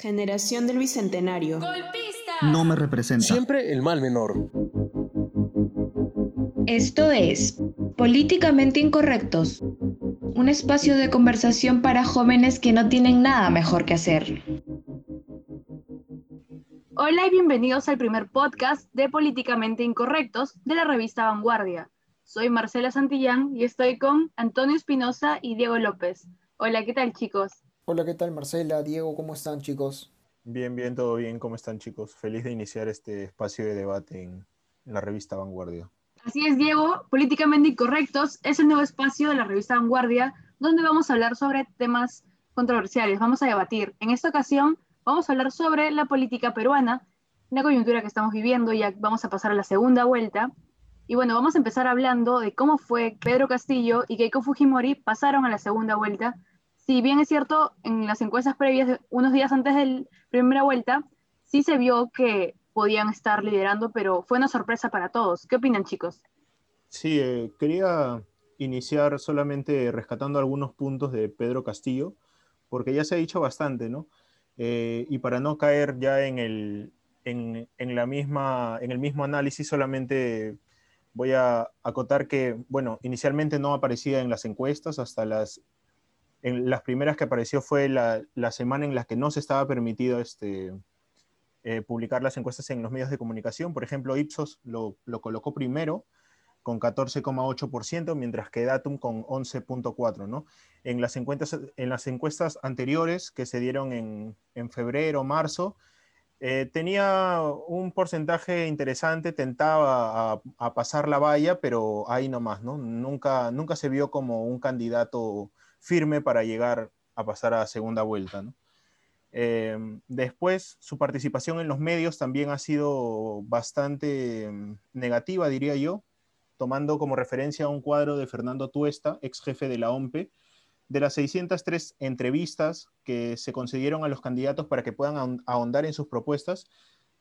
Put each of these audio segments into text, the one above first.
Generación del Bicentenario. No me representa. Siempre el mal menor. Esto es Políticamente Incorrectos, un espacio de conversación para jóvenes que no tienen nada mejor que hacer. Hola y bienvenidos al primer podcast de Políticamente Incorrectos de la revista Vanguardia. Soy Marcela Santillán y estoy con Antonio Espinosa y Diego López. Hola, ¿qué tal chicos? Hola, ¿qué tal Marcela? Diego, ¿cómo están chicos? Bien, bien, todo bien. ¿Cómo están chicos? Feliz de iniciar este espacio de debate en la revista Vanguardia. Así es, Diego. Políticamente Incorrectos es el nuevo espacio de la revista Vanguardia donde vamos a hablar sobre temas controversiales, vamos a debatir. En esta ocasión vamos a hablar sobre la política peruana, la coyuntura que estamos viviendo, ya vamos a pasar a la segunda vuelta. Y bueno, vamos a empezar hablando de cómo fue Pedro Castillo y Keiko Fujimori pasaron a la segunda vuelta si bien es cierto, en las encuestas previas, unos días antes de la primera vuelta, sí se vio que podían estar liderando, pero fue una sorpresa para todos. ¿Qué opinan, chicos? Sí, eh, quería iniciar solamente rescatando algunos puntos de Pedro Castillo, porque ya se ha dicho bastante, ¿no? Eh, y para no caer ya en el, en, en, la misma, en el mismo análisis, solamente voy a acotar que, bueno, inicialmente no aparecía en las encuestas hasta las en las primeras que apareció fue la, semana en la que no se estaba permitido este, eh, publicar las encuestas en los medios de comunicación. Por ejemplo, Ipsos lo, colocó primero con 14,8%, mientras que Datum con 11,4%. ¿no? En, las encuestas, en las encuestas anteriores que se dieron en, en febrero, marzo, eh, tenía un porcentaje interesante, tentaba a, a, pasar la valla, pero ahí nomás, ¿no? Nunca, nunca se vio como un candidato firme para llegar a pasar a segunda vuelta. Em, después, su participación en los medios también ha sido bastante em, negativa, diría yo, tomando como referencia un cuadro de Fernando Tuesta, ex jefe de la OMPE, de las 603 entrevistas que se concedieron a los candidatos para que puedan ahondar en sus propuestas,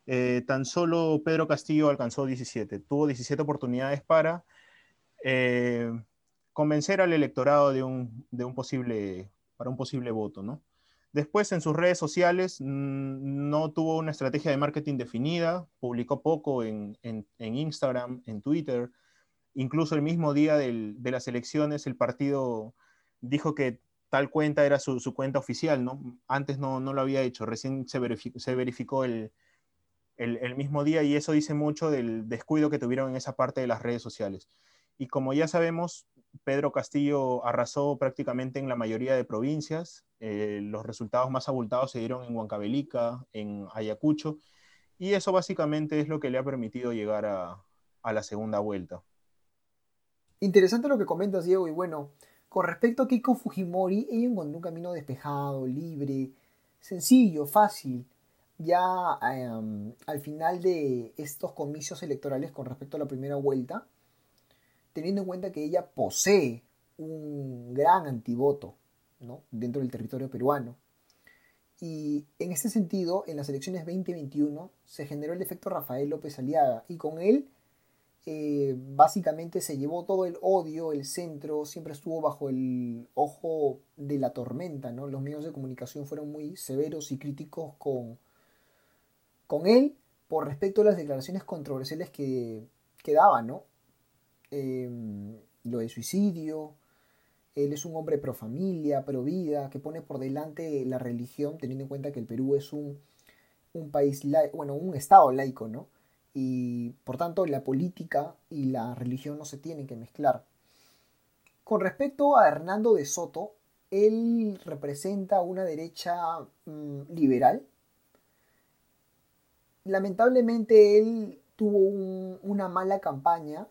eh, tan solo Pedro Castillo alcanzó 17. Tuvo 17 oportunidades para eh, convencer al electorado de un, posible, para un posible voto, ¿no? Después en sus redes sociales mm, no tuvo una estrategia de marketing definida, publicó poco en, Instagram, en Twitter, incluso el mismo día de las elecciones el partido dijo que tal cuenta era su, cuenta oficial, ¿no? Antes no, lo había hecho, recién se verificó, el, el mismo día y eso dice mucho del descuido que tuvieron en esa parte de las redes sociales. Y como ya sabemos, Pedro Castillo arrasó prácticamente en la mayoría de provincias. Eh, los resultados más abultados se dieron en Huancavelica, en Ayacucho, y eso básicamente es lo que le ha permitido llegar a, la segunda vuelta. Interesante lo que comentas, Diego, y bueno, con respecto a Keiko Fujimori, ella encontró un camino despejado, libre, sencillo, fácil. Ya em, al final de estos comicios electorales con respecto a la primera vuelta, teniendo en cuenta que ella posee un gran antivoto dentro del territorio peruano. Y en ese sentido, en las elecciones 2021 se generó el efecto Rafael López Aliaga y con él eh, básicamente se llevó todo el odio, el centro siempre estuvo bajo el ojo de la tormenta, ¿no? Los medios de comunicación fueron muy severos y críticos con, con él por respecto a las declaraciones controversiales que, que daba, ¿no? Em, lo de suicidio. Él es un hombre pro familia, pro vida, que pone por delante la religión, teniendo en cuenta que el Perú es un, un país, bueno, un estado laico, ¿no? Y por tanto la política y la religión no se tienen que mezclar. Con respecto a Hernando de Soto, él representa una derecha mm, liberal. Lamentablemente él tuvo una mala campaña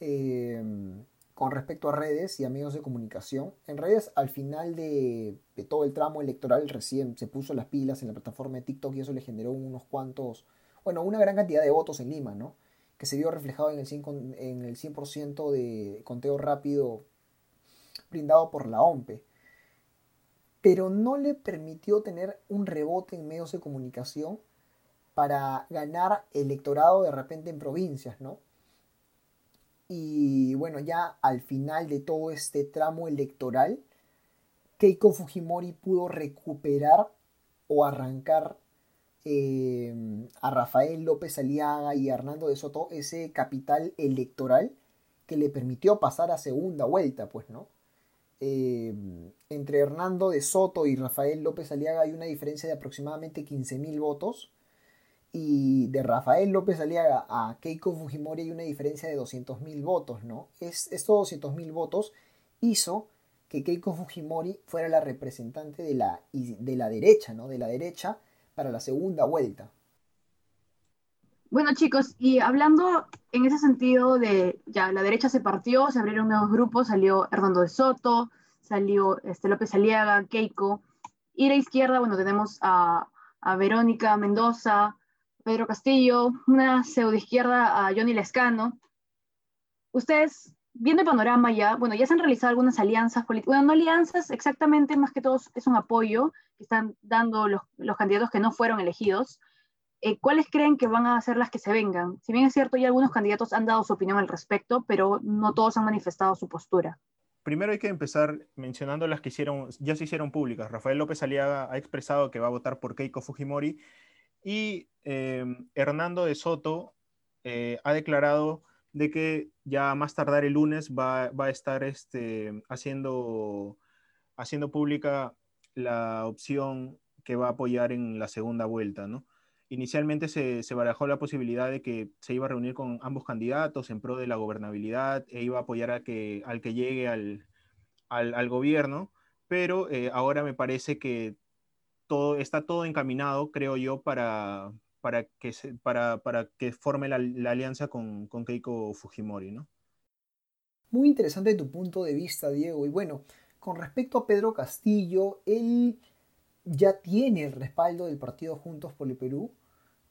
Em, con respecto a redes y a medios de comunicación. En redes, al final de, todo el tramo electoral, recién se puso las pilas en la plataforma de TikTok y eso le generó unos cuantos, bueno, una gran cantidad de votos en Lima, ¿no? Que se vio reflejado en el 100%, en el 100 de conteo rápido brindado por la OMPE. Pero no le permitió tener un rebote en medios de comunicación para ganar electorado de repente en provincias, ¿no? Y bueno, ya al final de todo este tramo electoral, Keiko Fujimori pudo recuperar o arrancar eh, a Rafael López Aliaga y a Hernando de Soto ese capital electoral que le permitió pasar a segunda vuelta, pues, ¿no? Eh, entre Hernando de Soto y Rafael López Aliaga hay una diferencia de aproximadamente 15.000 votos. Y de Rafael López Aliaga a Keiko Fujimori hay una diferencia de 200.000 votos, ¿no? Es, estos 200.000 votos hizo que Keiko Fujimori fuera la representante de la, de la derecha, ¿no? De la derecha para la segunda vuelta. Bueno, chicos, y hablando en ese sentido de, ya, la derecha se partió, se abrieron nuevos grupos, salió Hernando de Soto, salió este, López Aliaga, Keiko, y la izquierda, bueno, tenemos a, a Verónica Mendoza, Pedro Castillo, una pseudo izquierda a Johnny Lescano. Ustedes, viendo el panorama ya, bueno, ya se han realizado algunas alianzas políticas, bueno, no alianzas exactamente, más que todo es un apoyo que están dando los, los candidatos que no fueron elegidos, eh, ¿cuáles creen que van a ser las que se vengan? Si bien es cierto, ya algunos candidatos han dado su opinión al respecto, pero no todos han manifestado su postura. Primero hay que empezar mencionando las que hicieron, ya se hicieron públicas. Rafael López Aliaga ha expresado que va a votar por Keiko Fujimori y eh, Hernando de Soto eh, ha declarado de que ya más tardar el lunes va, va a estar este, haciendo, haciendo pública la opción que va a apoyar en la segunda vuelta, ¿no? inicialmente se, se, barajó la posibilidad de que se iba a reunir con ambos candidatos en pro de la gobernabilidad e iba a apoyar a que, al que llegue al, al, al gobierno, pero eh, ahora me parece que todo, está todo encaminado, creo yo, para, que, se, para, que forme la, la alianza con, con, Keiko Fujimori, ¿no? Muy interesante tu punto de vista, Diego. Y bueno, con respecto a Pedro Castillo, él ya tiene el respaldo del partido Juntos por el Perú.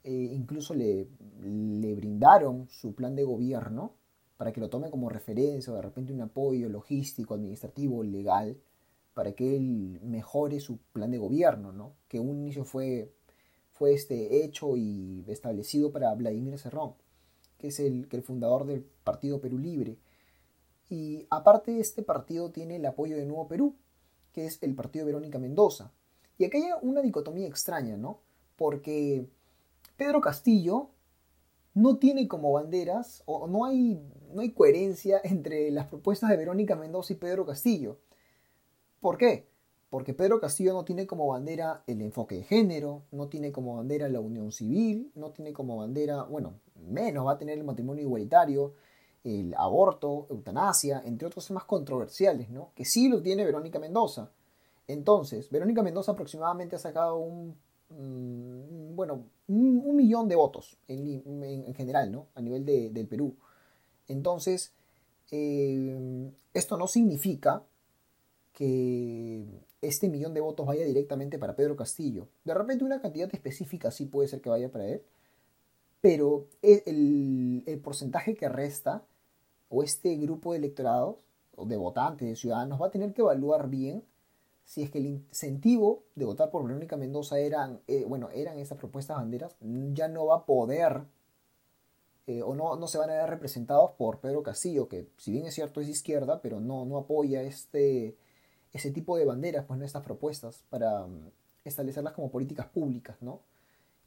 Eh, incluso le, le, brindaron su plan de gobierno para que lo tome como referencia o de repente un apoyo logístico, administrativo, legal, para que él mejore su plan de gobierno, ¿no? que un inicio fue, fue este hecho y establecido para Vladimir Cerrón, que es el, que el fundador del Partido Perú Libre. Y aparte este partido tiene el apoyo de Nuevo Perú, que es el partido Verónica Mendoza, y aquí hay una dicotomía extraña, ¿no? Porque Pedro Castillo no tiene como banderas, o no hay, no hay coherencia entre las propuestas de Verónica Mendoza y Pedro Castillo. ¿Por qué? Porque Pedro Castillo no tiene como bandera el enfoque de género, no tiene como bandera la unión civil, no tiene como bandera, bueno, menos va a tener el matrimonio igualitario, el aborto, eutanasia, entre otros temas controversiales, ¿no? Que sí lo tiene Verónica Mendoza. Entonces, Verónica Mendoza aproximadamente ha sacado un, mm, bueno, un, millón de votos en, general, ¿no? A nivel de, del Perú. Entonces, eh, esto no significa que este millón de votos vaya directamente para Pedro Castillo. De repente una cantidad específica sí puede ser que vaya para él, pero el, el porcentaje que resta, o este grupo de electorados, o de votantes, de ciudadanos, va a tener que evaluar bien si es que el incentivo de votar por Verónica Mendoza eran, eh, bueno, eran estas propuestas banderas, ya no va a poder eh, o no, no se van a ver representados por Pedro Castillo, que si bien es cierto es izquierda, pero no, no apoya este, ese tipo de banderas, pues no estas propuestas para um, establecerlas como políticas públicas, ¿no?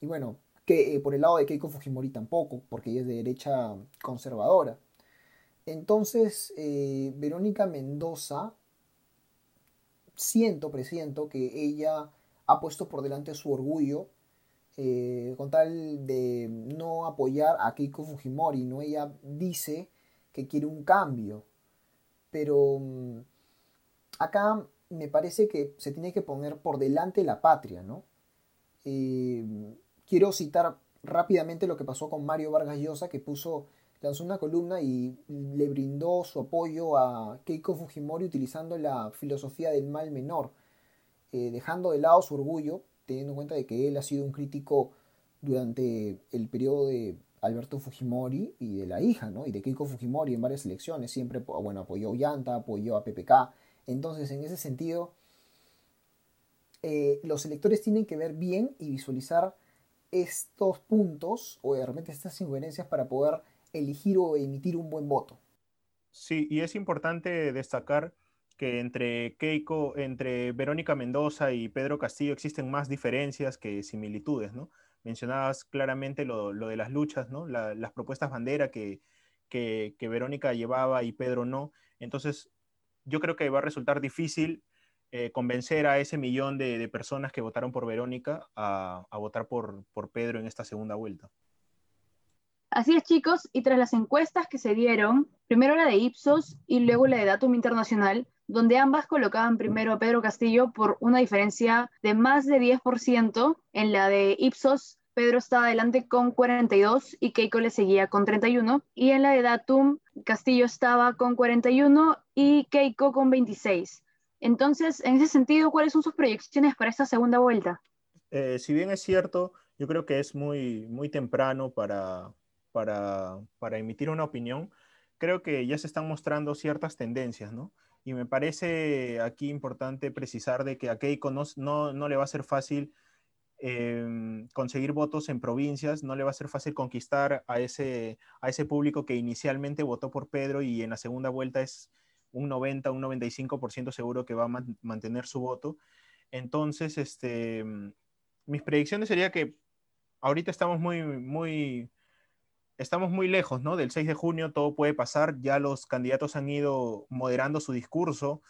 Y bueno, que eh, por el lado de Keiko Fujimori tampoco, porque ella es de derecha conservadora. Entonces, Verónica Mendoza siento, presiento que ella ha puesto por delante su orgullo eh, con tal de no apoyar a Keiko Fujimori, ¿no? Ella dice que quiere un cambio, pero mm, acá me parece que se tiene que poner por delante la patria, ¿no? Eh, quiero citar rápidamente lo que pasó con Mario Vargas Llosa, que puso lanzó una columna y le brindó su apoyo a Keiko Fujimori utilizando la filosofía del mal menor, eh, dejando de lado su orgullo, teniendo en cuenta de que él ha sido un crítico durante el periodo de Alberto Fujimori y de la hija, ¿no? Y de Keiko Fujimori en varias elecciones, siempre bueno, apoyó a Ollanta, apoyó a PPK. Entonces, en ese sentido, eh, los electores tienen que ver bien y visualizar estos puntos o de repente estas incoherencias para poder elegir o emitir un buen voto. Sí, y es importante destacar que entre Keiko, entre Verónica Mendoza y Pedro Castillo existen más diferencias que similitudes, ¿no? Mencionabas claramente lo, de las luchas, ¿no? las propuestas bandera que, que, Verónica llevaba y Pedro no. Entonces, yo creo que va a resultar difícil eh, convencer a ese millón de, personas que votaron por Verónica a, votar por, por Pedro en esta segunda vuelta. Así es, chicos, y tras las encuestas que se dieron, primero la de Ipsos y luego la de Datum Internacional, donde ambas colocaban primero a Pedro Castillo por una diferencia de más de 10%. En la de Ipsos, Pedro estaba adelante con 42 y Keiko le seguía con 31. Y en la de Datum, Castillo estaba con 41 y Keiko con 26. Entonces, en ese sentido, ¿cuáles son sus proyecciones para esta segunda vuelta? Eh, si bien es cierto, yo creo que es muy, muy temprano para, para, para emitir una opinión. Creo que ya se están mostrando ciertas tendencias, ¿no? Y me parece aquí importante precisar de que a Keiko no, no, le va a ser fácil em, conseguir votos en provincias, no le va a ser fácil conquistar a ese, a ese público que inicialmente votó por Pedro y en la segunda vuelta es un 90, un 95% seguro que va a mantener su voto. Entonces, este, mis predicciones sería que ahorita estamos muy, muy, estamos muy lejos, ¿no? Del 6 de junio todo puede pasar, ya los candidatos han ido moderando su discurso,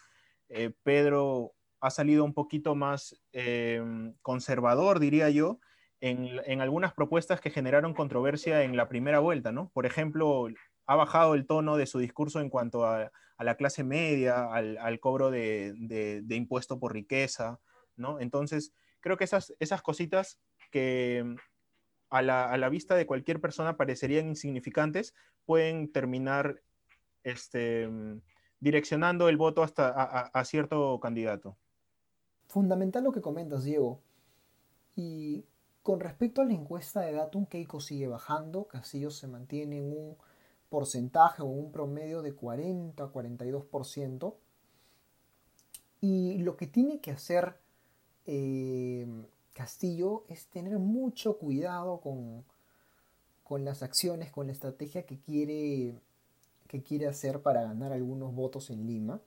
eh, Pedro ha salido un poquito más em, conservador, diría yo, en, algunas propuestas que generaron controversia en la primera vuelta, ¿no? Por ejemplo, ha bajado el tono de su discurso en cuanto a, la clase media, al, cobro de, de, impuesto por riqueza, ¿no? Entonces, creo que esas, esas cositas que a la, vista de cualquier persona parecerían insignificantes, pueden terminar este, direccionando el voto hasta a, cierto candidato. Fundamental lo que comentas, Diego. Y con respecto a la encuesta de Datum, Keiko sigue bajando, Castillo se mantiene en un porcentaje o un promedio de 40-42%. Y lo que tiene que hacer eh, Castillo es tener mucho cuidado con, con las acciones, con la estrategia que quiere, que quiere hacer para ganar algunos votos en Lima.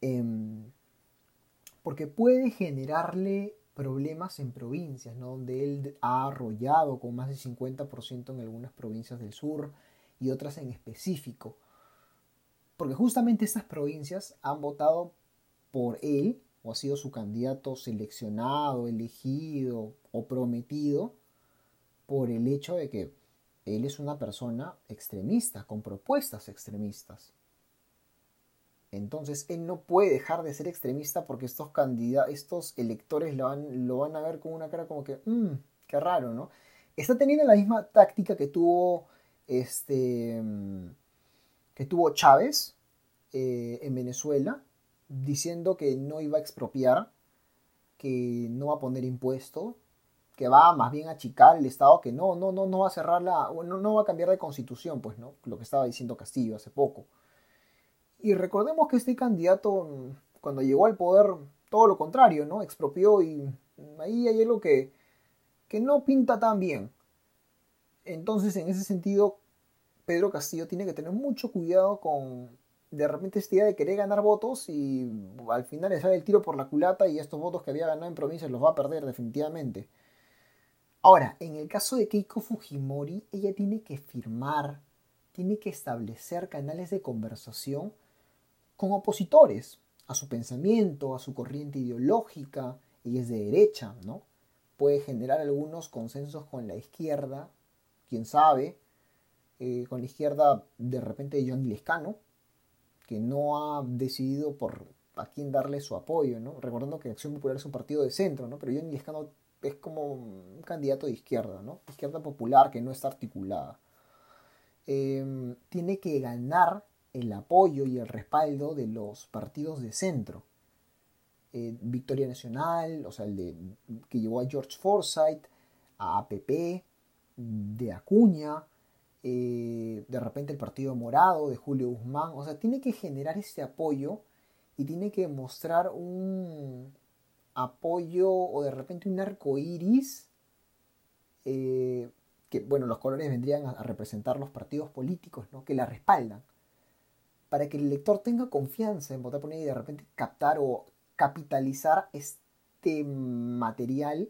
Em, porque puede generarle problemas en provincias, donde él ha arrollado con más del 50% en algunas provincias del sur y otras en específico. Porque justamente estas provincias han votado por él o ha sido su candidato seleccionado, elegido o prometido por el hecho de que él es una persona extremista, con propuestas extremistas. Entonces él no puede dejar de ser extremista porque estos candidatos, estos electores lo van, lo van a ver con una cara como que, mmm, qué raro, ¿no? Está teniendo la misma táctica que tuvo este que tuvo Chávez eh, en Venezuela, diciendo que no iba a expropiar, que no va a poner impuesto, que va más bien a achicar el Estado, que no, no, no, no va a cerrar la, no, no va a cambiar de constitución, pues, ¿no? Lo que estaba diciendo Castillo hace poco. Y recordemos que este candidato, cuando llegó al poder, todo lo contrario, ¿no? Expropió y ahí hay algo que, que no pinta tan bien. Entonces, en ese sentido, Pedro Castillo tiene que tener mucho cuidado con de repente esta idea de querer ganar votos y al final le sale el tiro por la culata y estos votos que había ganado en provincias los va a perder definitivamente. Ahora, en el caso de Keiko Fujimori, ella tiene que firmar, tiene que establecer canales de conversación con opositores a su pensamiento, a su corriente ideológica, ella es de derecha, ¿no? Puede generar algunos consensos con la izquierda, quién sabe, eh, con la izquierda de repente John Lescano, que no ha decidido por a quién darle su apoyo, ¿no? Recordando que Acción Popular es un partido de centro, ¿no? Pero Johnny Lescano es como un candidato de izquierda, ¿no? Izquierda popular que no está articulada. Em, tiene que ganar el apoyo y el respaldo de los partidos de centro. Eh, Victoria Nacional, o sea, el de, que llevó a George Forsyth, a APP, de Acuña, eh, de repente el Partido Morado de Julio Guzmán, o sea, tiene que generar este apoyo y tiene que mostrar un apoyo o de repente un arco iris, eh, que bueno, los colores vendrían a, representar los partidos políticos ¿no? que la respaldan. Para que el elector tenga confianza en votar por ella y de repente captar o capitalizar este material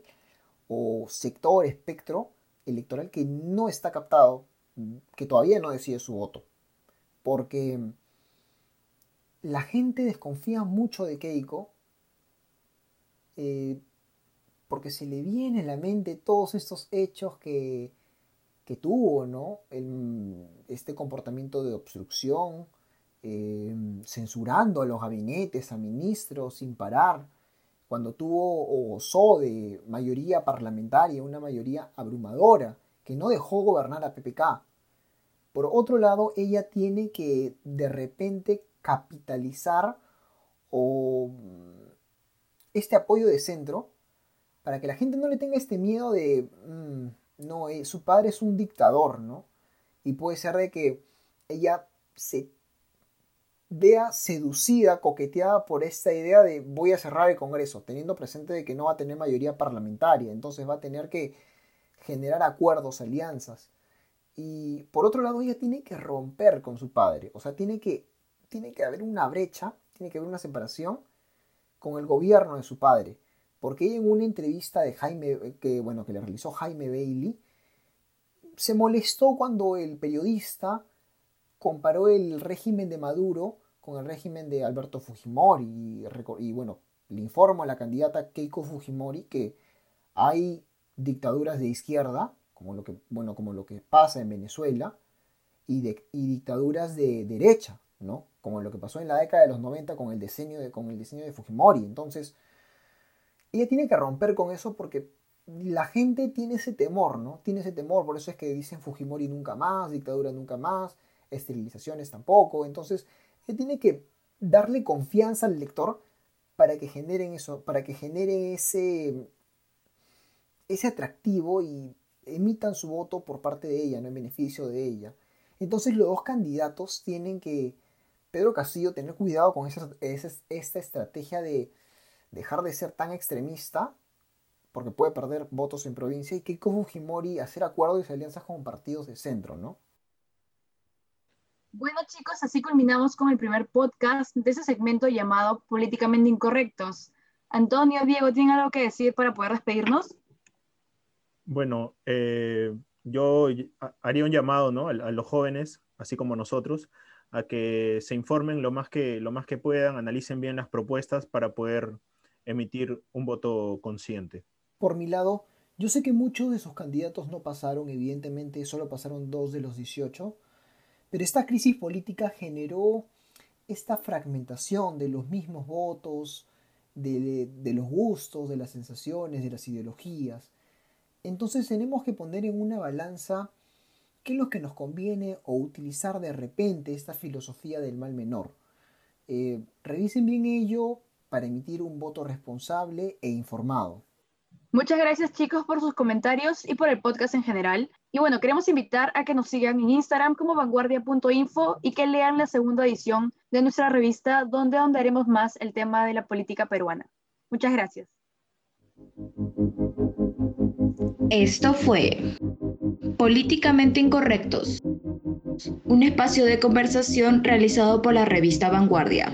o sector, espectro electoral que no está captado, que todavía no decide su voto. Porque la gente desconfía mucho de Keiko eh, porque se le viene a la mente todos estos hechos que, que tuvo, ¿no? este comportamiento de obstrucción, eh, censurando a los gabinetes, a ministros sin parar, cuando tuvo o gozó de mayoría parlamentaria, una mayoría abrumadora, que no dejó gobernar a PPK. Por otro lado, ella tiene que de repente capitalizar o este apoyo de centro para que la gente no le tenga este miedo de, mm, no, eh, su padre es un dictador, ¿no? Y puede ser de que ella se vea seducida, coqueteada por esta idea de voy a cerrar el Congreso, teniendo presente de que no va a tener mayoría parlamentaria, entonces va a tener que generar acuerdos, alianzas. Y por otro lado, ella tiene que romper con su padre, o sea, tiene que, tiene que haber una brecha, tiene que haber una separación con el gobierno de su padre. Porque ella en una entrevista de Jaime, que, bueno, que le realizó Jaime Bailey, se molestó cuando el periodista comparó el régimen de Maduro con el régimen de Alberto Fujimori. Y, bueno, le informo a la candidata Keiko Fujimori que hay dictaduras de izquierda, como lo que, bueno, como lo que pasa en Venezuela, y dictaduras de derecha, ¿no? como lo que pasó en la década de los 90 con el diseño de, con el diseño de Fujimori. Entonces, ella tiene que romper con eso porque la gente tiene ese temor, ¿no? Tiene ese temor, por eso es que dicen Fujimori nunca más, dictadura nunca más, esterilizaciones tampoco. Entonces, ella tiene que darle confianza al lector para que generen eso, para que genere ese, ese atractivo y emitan su voto por parte de ella, no en beneficio de ella. Entonces los dos candidatos tienen que Pedro Castillo tener cuidado con esa, esta estrategia de dejar de ser tan extremista, porque puede perder votos en provincia, y Keiko Fujimori hacer acuerdos y alianzas con partidos de centro, ¿no? Bueno chicos, así culminamos con el primer podcast de ese segmento llamado Políticamente Incorrectos. Antonio, Diego, ¿tienen algo que decir para poder despedirnos? Bueno, eh, yo haría un llamado ¿no? a, a los jóvenes, así como nosotros, a que se informen lo más que, lo más que puedan, analicen bien las propuestas para poder emitir un voto consciente. Por mi lado, yo sé que muchos de sus candidatos no pasaron, evidentemente solo pasaron dos de los 18, pero esta crisis política generó esta fragmentación de los mismos votos, de, los gustos, de las sensaciones, de las ideologías. Entonces tenemos que poner en una balanza qué es lo que nos conviene o utilizar de repente esta filosofía del mal menor. Eh, revisen bien ello para emitir un voto responsable e informado. Muchas gracias chicos por sus comentarios y por el podcast en general. Y bueno, queremos invitar a que nos sigan en Instagram como vanguardia.info y que lean la segunda edición de nuestra revista donde ahondaremos más el tema de la política peruana. Muchas gracias. Esto fue Políticamente Incorrectos, un espacio de conversación realizado por la revista Vanguardia.